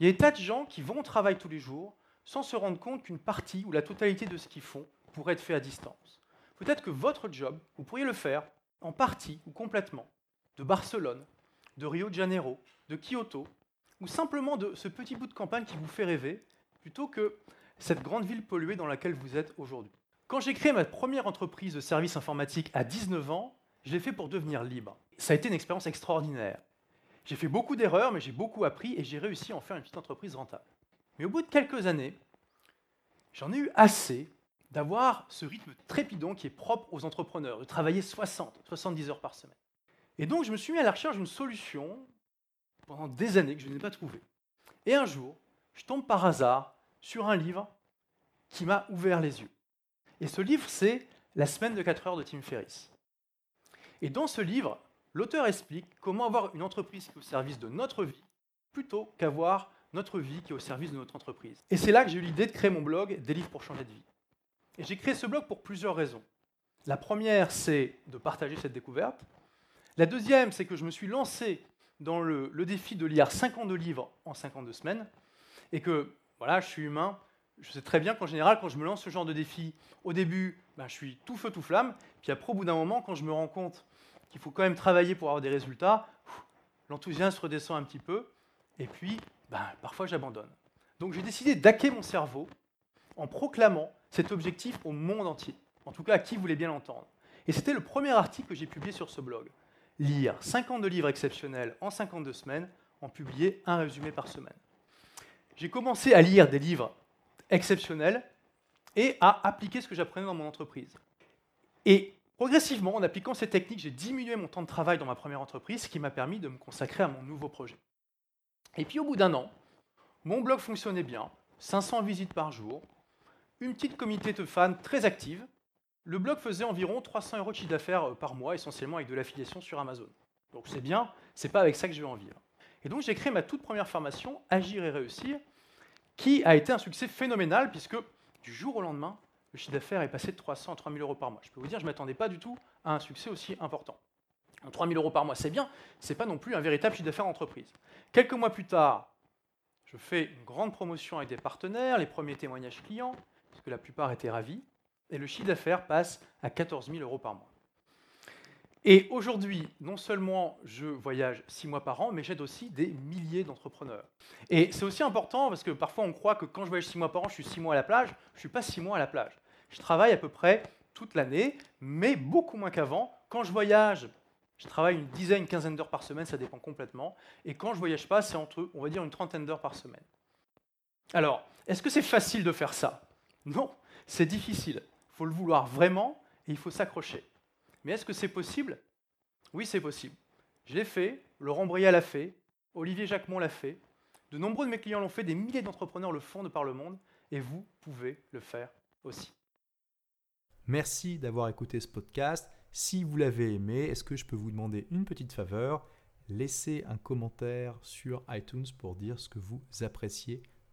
Il y a des tas de gens qui vont au travail tous les jours sans se rendre compte qu'une partie ou la totalité de ce qu'ils font pourrait être fait à distance. Peut-être que votre job, vous pourriez le faire en partie ou complètement de Barcelone, de Rio de Janeiro, de Kyoto, ou simplement de ce petit bout de campagne qui vous fait rêver, plutôt que cette grande ville polluée dans laquelle vous êtes aujourd'hui. Quand j'ai créé ma première entreprise de services informatiques à 19 ans, je l'ai fait pour devenir libre. Ça a été une expérience extraordinaire. J'ai fait beaucoup d'erreurs, mais j'ai beaucoup appris et j'ai réussi à en faire une petite entreprise rentable. Mais au bout de quelques années, j'en ai eu assez d'avoir ce rythme trépidant qui est propre aux entrepreneurs, de travailler 60, 70 heures par semaine. Et donc, je me suis mis à la recherche d'une solution pendant des années que je n'ai pas trouvée. Et un jour, je tombe par hasard sur un livre qui m'a ouvert les yeux. Et ce livre, c'est La semaine de 4 heures de Tim Ferriss. Et dans ce livre, l'auteur explique comment avoir une entreprise qui est au service de notre vie plutôt qu'avoir notre vie qui est au service de notre entreprise. Et c'est là que j'ai eu l'idée de créer mon blog Des livres pour changer de vie. Et j'ai créé ce blog pour plusieurs raisons. La première, c'est de partager cette découverte. La deuxième, c'est que je me suis lancé dans le, défi de lire 52 livres en 52 semaines. Et que, voilà, je suis humain. Je sais très bien qu'en général, quand je me lance ce genre de défi, au début, ben, je suis tout feu, tout flamme. Puis après, au bout d'un moment, quand je me rends compte qu'il faut quand même travailler pour avoir des résultats, l'enthousiasme redescend un petit peu. Et puis, ben, parfois, j'abandonne. Donc j'ai décidé d'hacker mon cerveau en proclamant cet objectif au monde entier, en tout cas à qui voulait bien l'entendre. Et c'était le premier article que j'ai publié sur ce blog. Lire 52 livres exceptionnels en 52 semaines, en publier un résumé par semaine. J'ai commencé à lire des livres exceptionnels et à appliquer ce que j'apprenais dans mon entreprise. Et progressivement, en appliquant ces techniques, j'ai diminué mon temps de travail dans ma première entreprise, ce qui m'a permis de me consacrer à mon nouveau projet. Et puis au bout d'un an, mon blog fonctionnait bien, 500 visites par jour, une petite communauté de fans très active. Le blog faisait environ 300 euros de chiffre d'affaires euh, par mois, essentiellement avec de l'affiliation sur Amazon. Donc c'est bien, c'est pas avec ça que je vais en vivre. Et donc j'ai créé ma toute première formation, Agir et réussir, qui a été un succès phénoménal puisque du jour au lendemain, le chiffre d'affaires est passé de 300 à 3000 euros par mois. Je peux vous dire, je ne m'attendais pas du tout à un succès aussi important. 3000 euros par mois, c'est bien, c'est pas non plus un véritable chiffre d'affaires d'entreprise. Quelques mois plus tard, je fais une grande promotion avec des partenaires, les premiers témoignages clients, que la plupart étaient ravis, et le chiffre d'affaires passe à 14 000 euros par mois. Et aujourd'hui, non seulement je voyage six mois par an, mais j'aide aussi des milliers d'entrepreneurs. Et c'est aussi important parce que parfois on croit que quand je voyage six mois par an, je suis six mois à la plage. Je ne suis pas six mois à la plage. Je travaille à peu près toute l'année, mais beaucoup moins qu'avant. Quand je voyage, je travaille une dizaine, une quinzaine d'heures par semaine, ça dépend complètement. Et quand je voyage pas, c'est entre, on va dire, une trentaine d'heures par semaine. Alors, est-ce que c'est facile de faire ça? Non, c'est difficile. Il faut le vouloir vraiment et il faut s'accrocher. Mais est-ce que c'est possible? Oui, c'est possible. Je l'ai fait, Laurent Brial l'a fait, Olivier Jacquemont l'a fait, de nombreux de mes clients l'ont fait, des milliers d'entrepreneurs le font de par le monde, et vous pouvez le faire aussi. Merci d'avoir écouté ce podcast. Si vous l'avez aimé, est-ce que je peux vous demander une petite faveur? Laissez un commentaire sur iTunes pour dire ce que vous appréciez